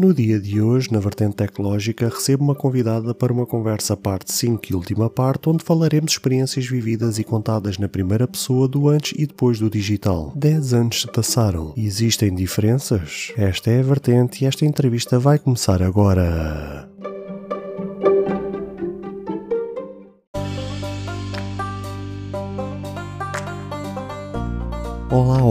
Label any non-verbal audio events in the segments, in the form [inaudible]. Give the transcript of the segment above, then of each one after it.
No dia de hoje, na vertente tecnológica, recebo uma convidada para uma conversa parte 5 e última parte, onde falaremos experiências vividas e contadas na primeira pessoa do antes e depois do digital. 10 anos se passaram existem diferenças? Esta é a vertente e esta entrevista vai começar agora.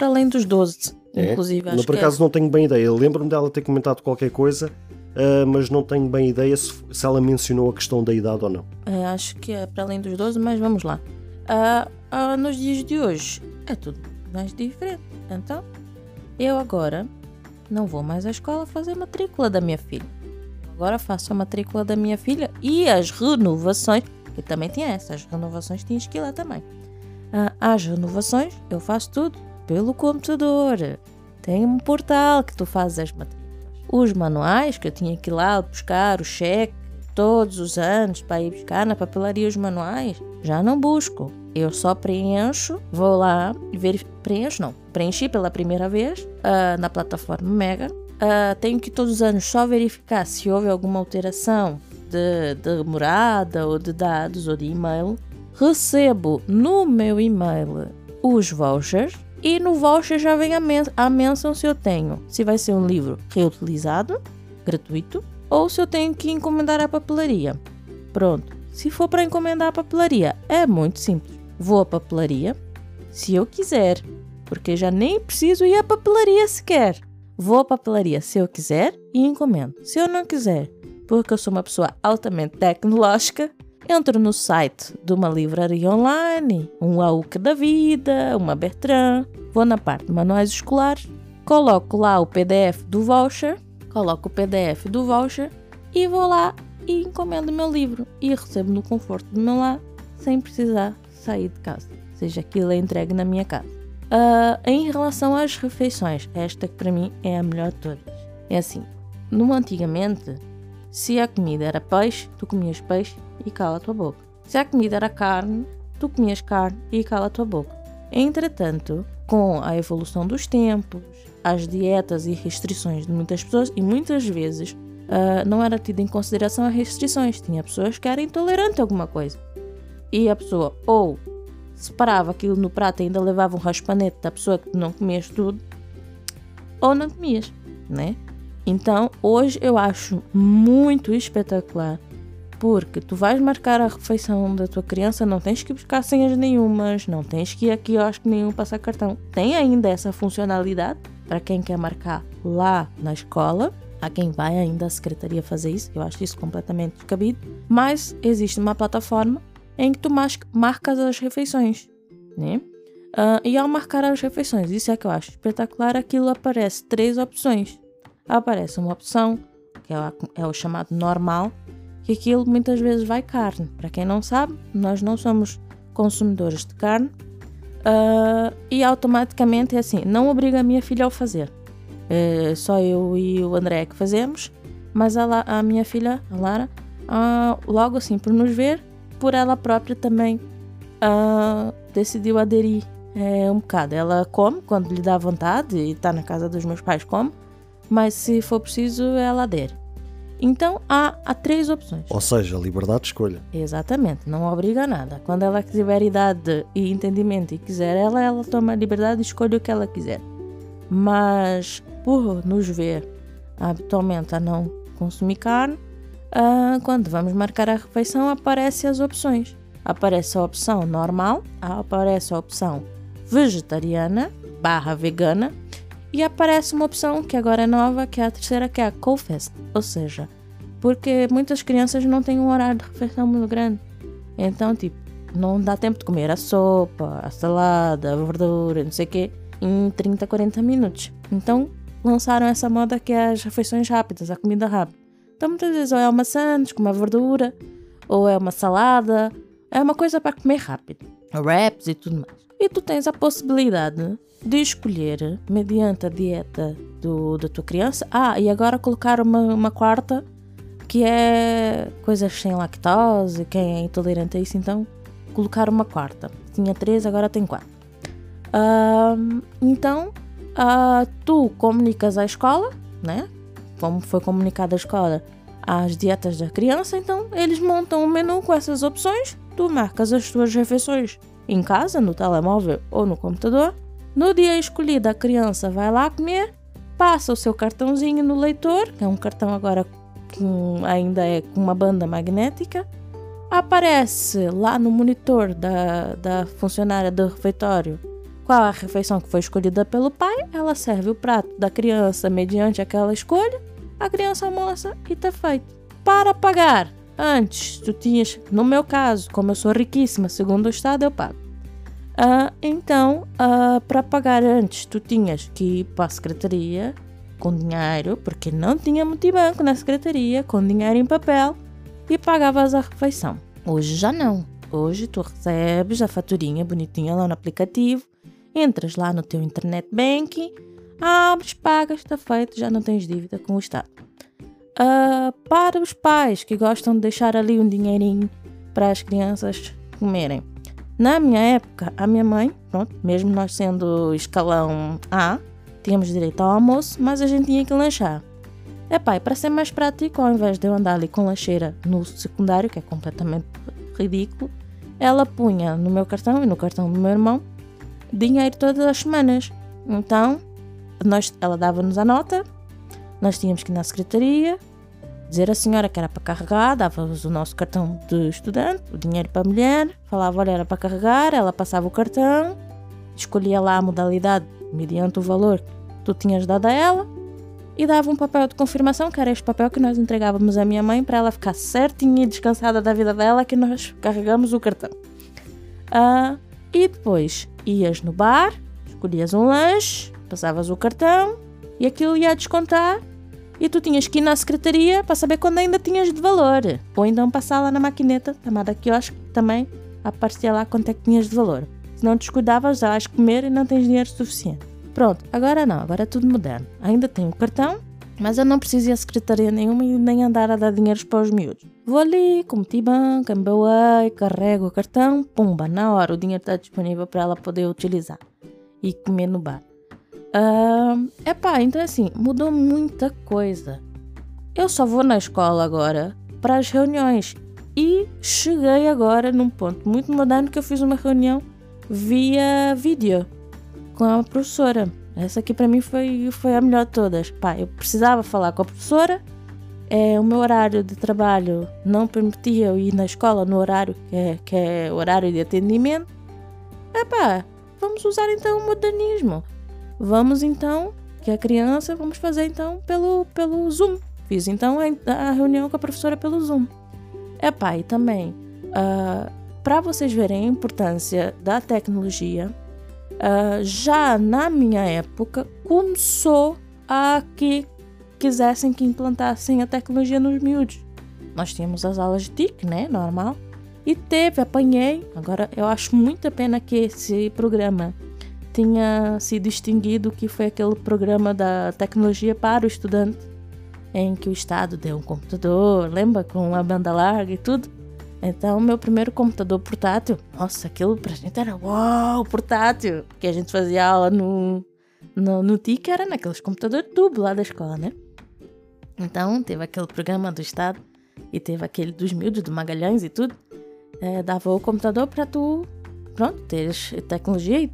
para além dos 12. É? Inclusive, acho por que acaso não tenho bem ideia. Lembro-me dela ter comentado qualquer coisa, ah, mas não tenho bem ideia se, se ela mencionou a questão da idade ou não. é, é, acho que é para além dos 12, mas vamos lá. Ah, nos dias de hoje é tudo mais diferente. Então, eu agora não vou mais à escola fazer a matrícula da minha filha. Agora faço a matrícula da minha filha e as renovações, que também tem essa, as renovações tinhas que ir lá também. As renovações eu faço tudo pelo computador. Tem um portal que tu fazes as matrículas. Os manuais que eu tinha que ir lá buscar o cheque todos os anos para ir buscar na papelaria os manuais, já não busco. Eu só preencho, vou lá verifico. Preencho não, preenchi pela primeira vez ah, na plataforma Mega. Ah, tenho que todos os anos só verificar se houve alguma alteração de, de morada ou de dados ou de e-mail. Recebo no meu e-mail os vouchers e no voucher já vem a, men a menção se eu tenho, se vai ser um livro reutilizado, gratuito, ou se eu tenho que encomendar a papelaria. Pronto, se for para encomendar a papelaria, é muito simples. Vou à papelaria, se eu quiser, porque já nem preciso ir à papelaria sequer. Vou à papelaria se eu quiser e encomendo. Se eu não quiser, porque eu sou uma pessoa altamente tecnológica, entro no site de uma livraria online, um AUC da vida, uma Bertrand, vou na parte de manuais escolares, coloco lá o PDF do voucher, coloco o PDF do voucher e vou lá e encomendo o meu livro e recebo no conforto do meu lar sem precisar sair de casa, seja aquilo é entregue na minha casa. Ah, em relação às refeições, esta que para mim é a melhor de todas. É assim, no antigamente, se a comida era peixe, tu comias peixe e cala a tua boca. Se a comida era carne, tu comias carne e cala a tua boca. Entretanto, com a evolução dos tempos, as dietas e restrições de muitas pessoas, e muitas vezes ah, não era tido em consideração as restrições. Tinha pessoas que eram intolerantes a alguma coisa. E a pessoa ou separava aquilo no prato e ainda levava um raspanete da pessoa que não comias tudo, ou não comias, né? Então, hoje eu acho muito espetacular porque tu vais marcar a refeição da tua criança, não tens que buscar senhas nenhumas, não tens que ir a quiosque nenhum passar cartão. Tem ainda essa funcionalidade para quem quer marcar lá na escola. Há quem vai ainda à secretaria fazer isso, eu acho isso completamente descabido. Mas existe uma plataforma em que tu marcas as refeições, né? Ah, e ao marcar as refeições, isso é que eu acho espetacular, aquilo aparece três opções. Aparece uma opção, que é, a- é o chamado normal, que aquilo muitas vezes vai carne. Para quem não sabe, nós não somos consumidores de carne ah, e automaticamente é assim, não obriga a minha filha a fazer. É só eu e o André que fazemos, mas a, La- a minha filha, a Lara, ah, logo assim por nos ver, por ela própria também ah, decidiu aderir é, um bocado. Ela come quando lhe dá vontade e está na casa dos meus pais, come, mas se for preciso, ela adere. Então há, há três opções. Ou seja, liberdade de escolha. Exatamente, não obriga a nada. Quando ela tiver idade e entendimento e quiser ela, ela toma a liberdade e escolhe o que ela quiser. Mas por nos ver habitualmente a não consumir carne, ah, quando vamos marcar a refeição aparecem as opções. Aparece a opção normal, aparece a opção vegetariana barra vegana e aparece uma opção que agora é nova, que é a terceira, que é a Cold Fast. Ou seja, porque muitas crianças não têm um horário de refeição muito grande. Então, tipo, não dá tempo de comer a sopa, a salada, a verdura, não sei o quê, em 30, 40 minutos. Então, lançaram essa moda que é as refeições rápidas, a comida rápida. Então muitas vezes ou é uma sandes com uma verdura, ou é uma salada, é uma coisa para comer rápido. Wraps e tudo mais. E tu tens a possibilidade de escolher, mediante a dieta do, da tua criança, ah, e agora colocar uma, uma quarta que é coisas sem lactose, quem é intolerante a isso, então colocar uma quarta. Tinha três, agora tem quatro. Uh, então, uh, tu comunicas à escola, né? Como foi comunicado à escola, as dietas da criança, então eles montam um menu com essas opções, tu marcas as tuas refeições em casa, no telemóvel ou no computador. No dia escolhido, a criança vai lá comer, passa o seu cartãozinho no leitor, que é um cartão agora que ainda é com uma banda magnética, aparece lá no monitor da, da funcionária do refeitório qual a refeição que foi escolhida pelo pai, ela serve o prato da criança mediante aquela escolha, a criança almoça e está feito. Para pagar, antes tu tinhas, no meu caso, como eu sou riquíssima, segundo o Estado, eu pago. Uh, então, uh, para pagar antes, tu tinhas que ir para a secretaria com dinheiro, porque não tinha multibanco na secretaria, com dinheiro em papel, e pagavas a refeição. Hoje já não. Hoje tu recebes a faturinha bonitinha lá no aplicativo, entras lá no teu internet banking, abres, pagas, está feito, já não tens dívida com o Estado. Uh, para os pais que gostam de deixar ali um dinheirinho para as crianças comerem. Na minha época, a minha mãe, pronto, mesmo nós sendo escalão A, tínhamos direito ao almoço, mas a gente tinha que lanchar. É pai, para ser mais prático, ao invés de eu andar ali com lancheira no secundário, que é completamente ridículo, ela punha no meu cartão e no cartão do meu irmão dinheiro todas as semanas. Então, nós, ela dava-nos a nota, nós tínhamos que ir na secretaria, dizer à senhora que era para carregar, dava-nos o nosso cartão de estudante, o dinheiro para a mulher, falava, olha, era para carregar, ela passava o cartão, escolhia lá a modalidade mediante o valor que tu tinhas dado a ela e dava um papel de confirmação, que era este papel que nós entregávamos à minha mãe para ela ficar certinha e descansada da vida dela que nós carregamos o cartão. Uh, e depois ias no bar, escolhias um lanche, passavas o cartão e aquilo ia descontar e tu tinhas que ir na secretaria para saber quando ainda tinhas de valor. Ou então passar lá na maquineta, chamada quiosque, também aparecia lá quanto é que tinhas de valor. Se não descuidavas, já vais comer e não tens dinheiro suficiente. Pronto, agora não, agora é tudo moderno. Ainda tenho o cartão, mas eu não preciso ir a secretaria nenhuma e nem andar a dar dinheiros para os miúdos. Vou ali, com multibanco, MBWay, carrego o cartão, pumba, na hora o dinheiro está disponível para ela poder utilizar e comer no bar. Uh, epá, então assim, mudou muita coisa. Eu só vou na escola agora para as reuniões e cheguei agora num ponto muito moderno que eu fiz uma reunião via vídeo com a professora. Essa aqui para mim foi, foi a melhor de todas. Pá, eu precisava falar com a professora, é, o meu horário de trabalho não permitia eu ir na escola no horário que é, que é horário de atendimento. Epá, vamos usar então o modernismo. Vamos então, que a criança, vamos fazer então pelo, pelo Zoom. Fiz então a, a reunião com a professora pelo Zoom. Epá, e também, uh, ah, para vocês verem a importância da tecnologia, uh, já na minha época começou a que quisessem que implantassem a tecnologia nos miúdos. Nós tínhamos as aulas de TIC, né? Normal. E teve, apanhei. Agora eu acho muita pena que esse programa tinha sido extinguido, que foi aquele programa da tecnologia para o estudante, em que o Estado deu um computador, lembra? Com uma banda larga e tudo. Então, meu primeiro computador portátil, nossa, aquilo pra gente era uau, portátil. Porque a gente fazia aula no, no, no TIC, era naqueles computadores tubo lá da escola, né? Então, teve aquele programa do Estado e teve aquele dos miúdos, do Magalhães e tudo. É, dava o computador para tu, pronto, teres tecnologia e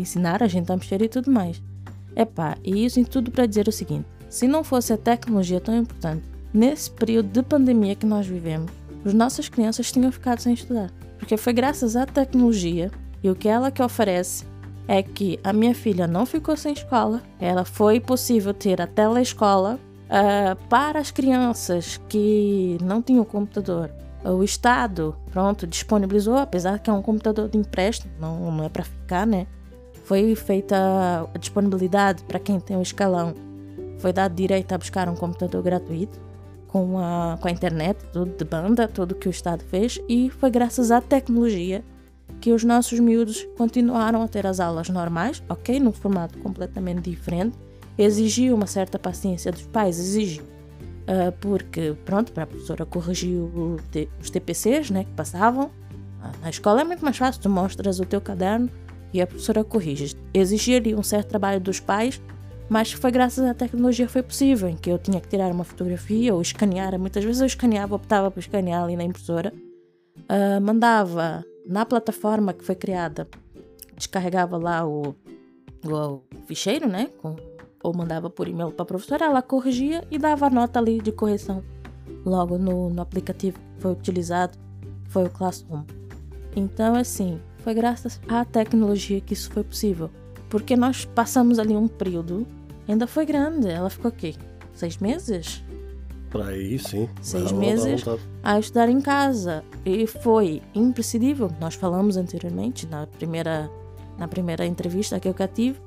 ensinar a gente a mexer e tudo mais. Epá, e isso em tudo para dizer o seguinte: se não fosse a tecnologia tão importante, nesse período de pandemia que nós vivemos, as nossas crianças tinham ficado sem estudar. Porque foi graças à tecnologia e o que ela que oferece é que a minha filha não ficou sem escola, ela foi possível ter a telescola uh, para as crianças que não tinham computador. O Estado, pronto, disponibilizou, apesar que é um computador de empréstimo, não, não é para ficar, né? Foi feita a disponibilidade para quem tem o escalão foi dado direito a buscar um computador gratuito com a, com a internet, tudo de banda, tudo que o Estado fez, e foi graças à tecnologia que os nossos miúdos continuaram a ter as aulas normais, ok? Num formato completamente diferente. Exigiu uma certa paciência dos pais, exigiu. Uh, porque, pronto, para a professora corrigir os TPCs né, que passavam. Uh, na escola é muito mais fácil, tu mostras o teu caderno e a professora corrige. Exigia ali um certo trabalho dos pais, mas foi graças à tecnologia foi possível, em que eu tinha que tirar uma fotografia ou escanear. Muitas vezes eu escaneava, optava por escanear ali na impressora, uh, mandava na plataforma que foi criada, descarregava lá o, o, o ficheiro, né? Com, ou mandava por e-mail para a professora, ela corrigia e dava a nota ali de correção logo no, no aplicativo que foi utilizado, que foi o Classroom. Então, assim, foi graças à tecnologia que isso foi possível. Porque nós passamos ali um período, ainda foi grande, ela ficou aqui, seis meses? Para aí, sim. Seis meses a estudar em casa. E foi imprescindível. Nós falamos anteriormente, na primeira, na primeira entrevista que eu cá tive,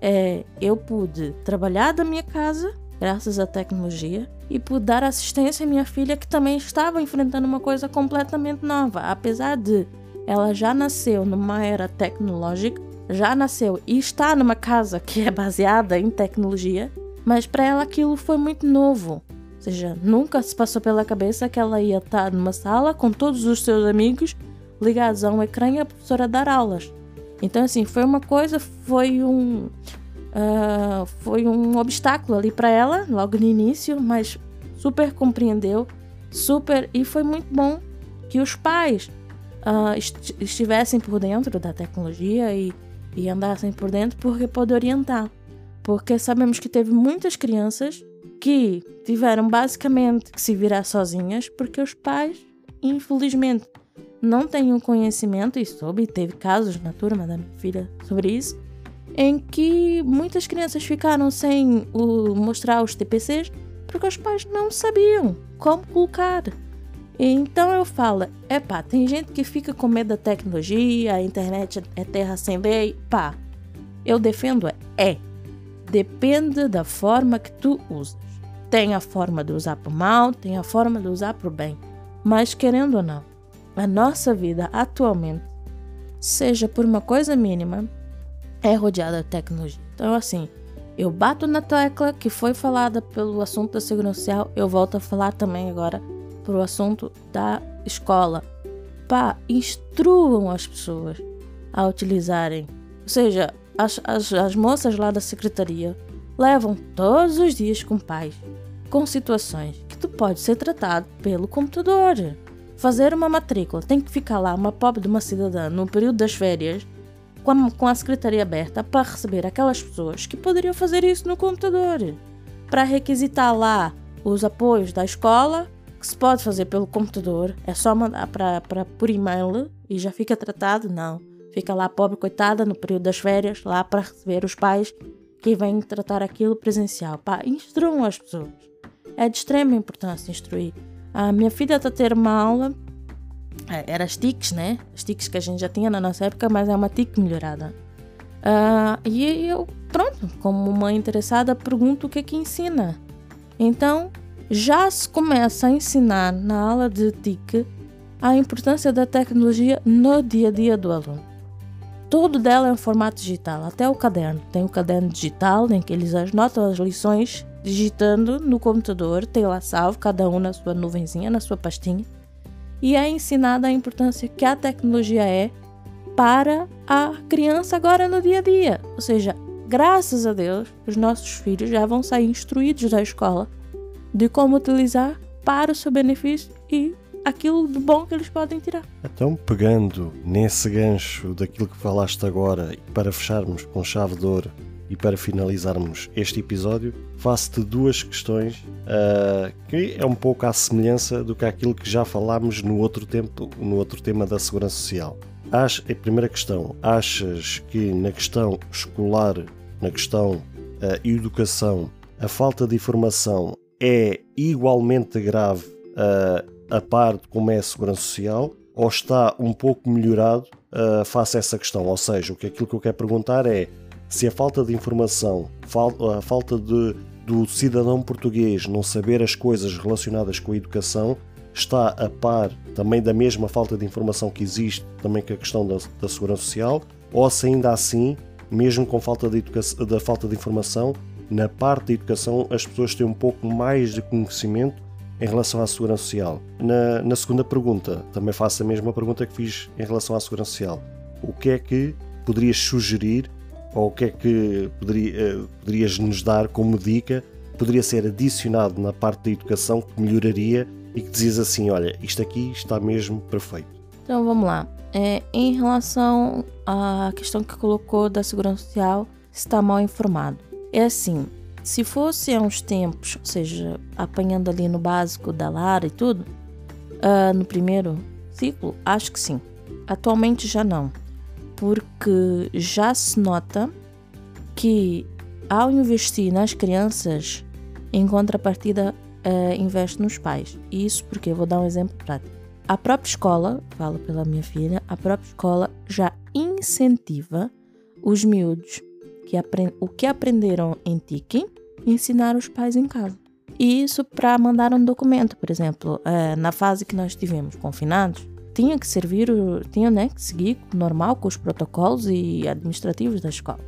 é, eu pude trabalhar da minha casa, graças à tecnologia, e pude dar assistência à minha filha, que também estava enfrentando uma coisa completamente nova. Apesar de ela já nasceu numa era tecnológica, já nasceu e está numa casa que é baseada em tecnologia, mas para ela aquilo foi muito novo. Ou seja, nunca se passou pela cabeça que ela ia estar numa sala com todos os seus amigos ligados a um ecrã e a professora dar aulas. Então, assim, foi uma coisa, foi um. Uh, foi um obstáculo ali para ela, logo no início, mas super compreendeu, super. E foi muito bom que os pais uh, est estivessem por dentro da tecnologia e, e andassem por dentro, porque pode orientar. Porque sabemos que teve muitas crianças que tiveram basicamente que se virar sozinhas porque os pais, infelizmente, não têm o conhecimento e soube, teve casos na turma da minha filha sobre isso, em que muitas crianças ficaram sem o, mostrar os TPCs porque os pais não sabiam como colocar. Então eu falo, é pá, tem gente que fica com medo da tecnologia, a internet é terra sem lei, pá. Eu defendo é, é. Depende da forma que tu usas. Tem a forma de usar para o mal, tem a forma de usar para o bem. Mas querendo ou não, a nossa vida atualmente, seja por uma coisa mínima, é rodeada de tecnologia. Então, assim, eu bato na tecla que foi falada pelo assunto da segurança social, eu volto a falar também agora pro assunto da escola. Pá, instruam as pessoas a utilizarem. Ou seja, as, as, as moças lá da secretaria levam todos os dias com pais com situações que tu pode ser tratado pelo computador. Fazer uma matrícula tem que ficar lá uma pobre de uma cidadã no período das férias com a, com a secretaria aberta para receber aquelas pessoas que poderiam fazer isso no computador. Para requisitar lá os apoios da escola, que se pode fazer pelo computador, é só mandar para, para por e-mail e já fica tratado, não. Fica lá pobre coitada no período das férias, lá para receber os pais que vêm tratar aquilo presencial. Pá, instruam as pessoas. É de extrema importância instruir. A minha filha está a ter uma aula, é, era as TICs, né? As TICs que a gente já tinha na nossa época, mas é uma TIC melhorada. Uh, e eu, pronto, como mãe interessada, pergunto o que é que ensina. Então, já se começa a ensinar na aula de TIC a importância da tecnologia no dia a dia do aluno. Tudo dela é em formato digital, até o caderno. Tem o caderno digital em que eles anotam as lições digitando no computador, tem lá salvo, cada um na sua nuvenzinha, na sua pastinha. E é ensinada a importância que a tecnologia é para a criança agora no dia a dia. Ou seja, graças a Deus, os nossos filhos já vão sair instruídos da escola de como utilizar para o seu benefício e aquilo de bom que eles podem tirar. Então, pegando nesse gancho daquilo que falaste agora, para fecharmos com chave de ouro e para finalizarmos este episódio, faço-te duas questões uh, que é um pouco à semelhança do que aquilo que já falámos no outro tempo, no outro tema da segurança social. A primeira questão, achas que na questão escolar, na questão uh, educação, a falta de informação é igualmente grave uh, a par de como é a segurança social ou está um pouco melhorado uh, face a essa questão? Ou seja, o que aquilo que eu quero perguntar é se a falta de informação, a falta de, do cidadão português não saber as coisas relacionadas com a educação está a par também da mesma falta de informação que existe também com a questão da, da segurança social, ou se ainda assim, mesmo com falta de da falta de informação, na parte da educação as pessoas têm um pouco mais de conhecimento em relação à segurança social. Na, na segunda pergunta, também faço a mesma pergunta que fiz em relação à segurança social. O que é que poderias sugerir ou o que é que poderia, eh, poderias nos dar como dica poderia ser adicionado na parte da educação que melhoraria e que dizias assim: olha, isto aqui está mesmo perfeito? Então vamos lá. É, em relação à questão que colocou da segurança social, está mal informado. É assim, se fosse há uns tempos, ou seja, apanhando ali no básico da Lara e tudo, uh, no primeiro ciclo, acho que sim. Atualmente já não, porque já se nota que ao investir nas crianças, em contrapartida, uh, investe nos pais. Isso porque, vou dar um exemplo prático. A própria escola, falo pela minha filha, a própria escola já incentiva os miúdos que o que aprenderam em Tiki ensinar os pais em casa. E isso para mandar um documento, por exemplo, uh, na fase que nós estivemos confinados, tinha que servir, tinha né, que seguir normal com os protocolos e administrativos da escola.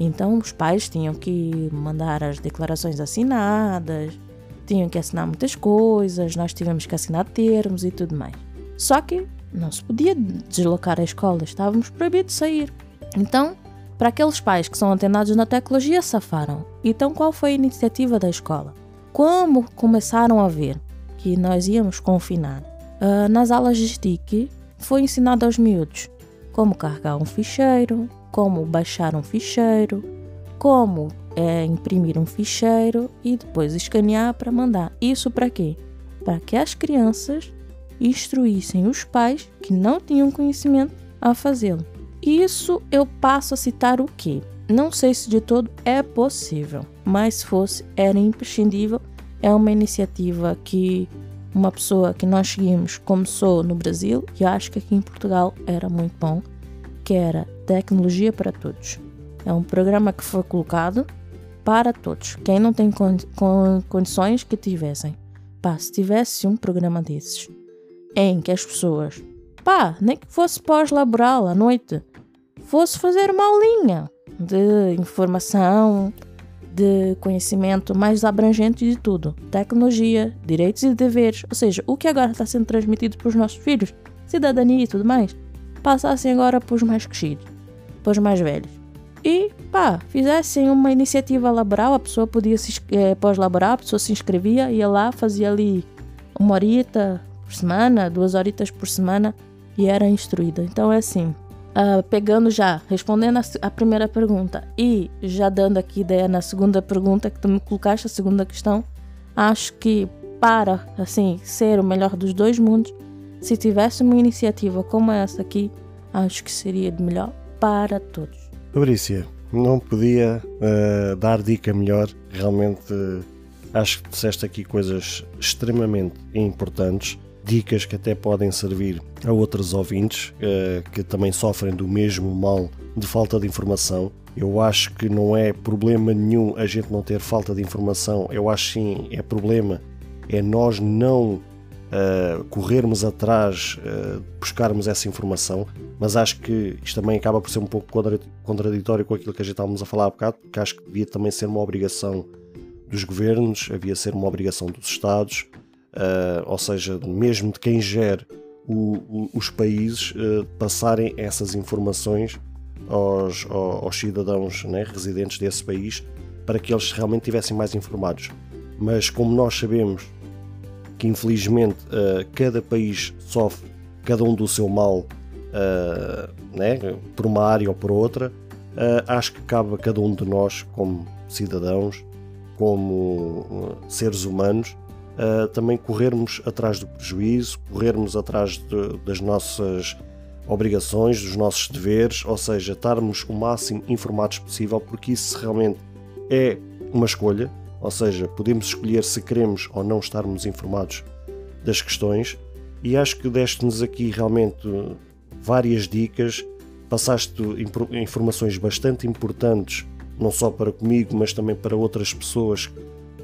Então os pais tinham que mandar as declarações assinadas, tinham que assinar muitas coisas, nós tivemos que assinar termos e tudo mais. Só que não se podia deslocar a escola, estávamos proibidos de sair. Então, para aqueles pais que são antenados na tecnologia, safaram. Então, qual foi a iniciativa da escola? Como começaram a ver que nós íamos confinar? Uh, nas aulas de STIC, foi ensinado aos miúdos como carregar um ficheiro, como baixar um ficheiro, como é, imprimir um ficheiro e depois escanear para mandar. Isso para quê? Para que as crianças instruíssem os pais que não tinham conhecimento a fazê-lo. Isso eu passo a citar o que? Não sei se de todo é possível, mas se fosse, era imprescindível. É uma iniciativa que uma pessoa que nós seguimos começou no Brasil e acho que aqui em Portugal era muito bom que era Tecnologia para Todos. É um programa que foi colocado para todos. Quem não tem con con condições que tivessem. Pá, se tivesse um programa desses em que as pessoas, pá, nem que fosse pós-laboral à noite, fosse fazer uma aulinha de informação, de conhecimento mais abrangente de tudo. Tecnologia, direitos e deveres, ou seja, o que agora está sendo transmitido para os nossos filhos, cidadania e tudo mais passassem agora para os mais crescidos, para os mais velhos. E pá, fizessem uma iniciativa laboral, a pessoa podia se é, pós-laboral, a pessoa se inscrevia, ia lá, fazia ali uma horita por semana, duas horitas por semana e era instruída. Então é assim, uh, pegando já, respondendo a, a, primeira pergunta e já dando aqui ideia na segunda pergunta que tu me colocaste, a segunda questão, acho que para assim ser o melhor dos dois mundos, se tivesse uma iniciativa como essa aqui, acho que seria de melhor para todos. Fabrícia, não podia uh, dar dica melhor. Realmente uh, acho que disseste aqui coisas extremamente importantes, dicas que até podem servir a outros ouvintes uh, que também sofrem do mesmo mal de falta de informação. Eu acho que não é problema nenhum a gente não ter falta de informação. Eu acho sim é problema é nós não uh, corrermos atrás, uh, buscarmos essa informação, mas acho que isto também acaba por ser um pouco contraditório com aquilo que a gente estávamos a falar há bocado, porque acho que devia também ser uma obrigação dos governos, havia ser uma obrigação dos Estados, uh, ou seja, mesmo de quem gere o, o, os países, uh, passarem essas informações aos, aos cidadãos né, residentes desse país para que eles realmente estivessem mais informados. Mas como nós sabemos que infelizmente uh, cada país sofre cada um do seu mal né, por uma área ou por outra, acho que cabe a cada um de nós, como cidadãos, como seres humanos, também corrermos atrás do prejuízo, corrermos atrás de, das nossas obrigações, dos nossos deveres, ou seja, estarmos o máximo informados possível, porque isso realmente é uma escolha, ou seja, podemos escolher se queremos ou não estarmos informados das questões, e acho que deste-nos aqui realmente várias dicas, passaste informações bastante importantes não só para comigo, mas também para outras pessoas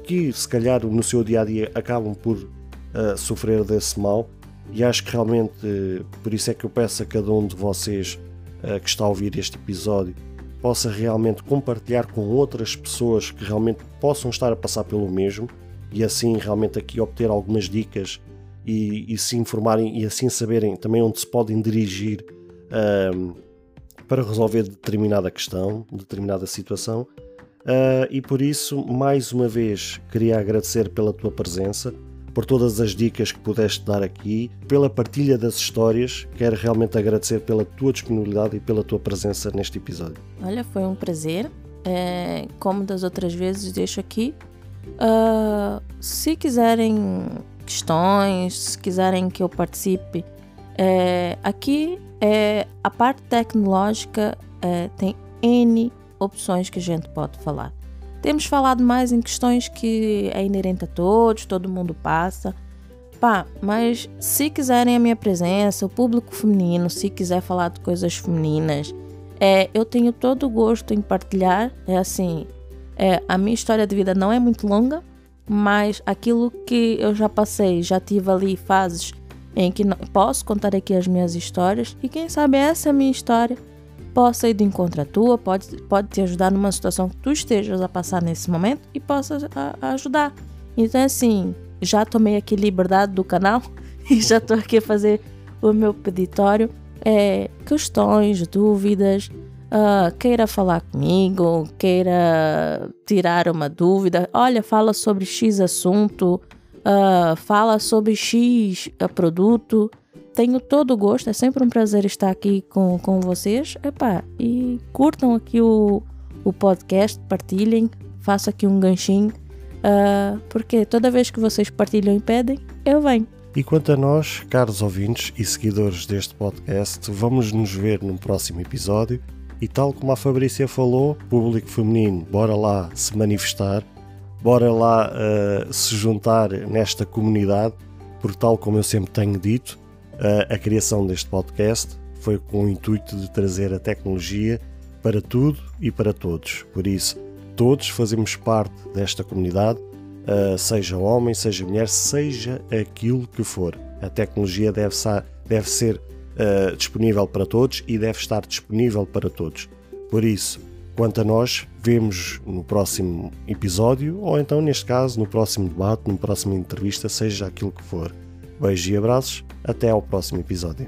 que, se calhar, no seu dia a dia acabam por uh, sofrer desse mal. E acho que realmente, uh, por isso é que eu peço a cada um de vocês uh, que está a ouvir este episódio possa realmente compartilhar com outras pessoas que realmente possam estar a passar pelo mesmo e assim realmente aqui obter algumas dicas e, e se informarem e assim saberem também onde se podem dirigir para resolver determinada questão, determinada situação. Uh, e por isso, mais uma vez, queria agradecer pela tua presença, por todas as dicas que pudeste dar aqui, pela partilha das histórias. Quero realmente agradecer pela tua disponibilidade e pela tua presença neste episódio. Olha, foi um prazer. É, como das outras vezes, deixo aqui. Uh, se quiserem questões, se quiserem que eu participe, é, aqui é, a parte tecnológica é, tem N opções que a gente pode falar. Temos falado mais em questões que é inerente a todos, todo mundo passa. Pá, mas se quiserem a minha presença, o público feminino, se quiser falar de coisas femininas, é, eu tenho todo o gosto em partilhar. É assim, é, a minha história de vida não é muito longa, mas aquilo que eu já passei, já tive ali fases em que posso contar aqui as minhas histórias e quem sabe essa minha história possa ir de encontro à tua, pode, pode te ajudar numa situação que tu estejas a passar nesse momento e possa a, a ajudar. Então, assim, já tomei aqui liberdade do canal [laughs] e já estou aqui a fazer o meu peditório. É, questões, dúvidas, uh, queira falar comigo, queira tirar uma dúvida, olha, fala sobre X assunto, uh, fala sobre X uh, produto. Tenho todo o gosto, é sempre um prazer estar aqui com, com vocês. Epá, e curtam aqui o, o podcast, partilhem, faço aqui um ganchinho, uh, porque toda vez que vocês partilham e pedem, eu venho. E quanto a nós, caros ouvintes e seguidores deste podcast, vamos nos ver num próximo episódio. E tal como a Fabrícia falou, público feminino, bora lá se manifestar bora lá uh, se juntar nesta comunidade, porque, tal como eu sempre tenho dito, uh, a criação deste podcast foi com o intuito de trazer a tecnologia para tudo e para todos. Por isso, todos fazemos parte desta comunidade, seja homem, seja mulher, seja aquilo que for. A tecnologia deve, deve ser uh, disponível para todos e deve estar disponível para todos. Por isso, Quanto a nós, vemos no próximo episódio, ou então, neste caso, no próximo debate, no próxima entrevista, seja aquilo que for. Beijos e abraços, até ao próximo episódio.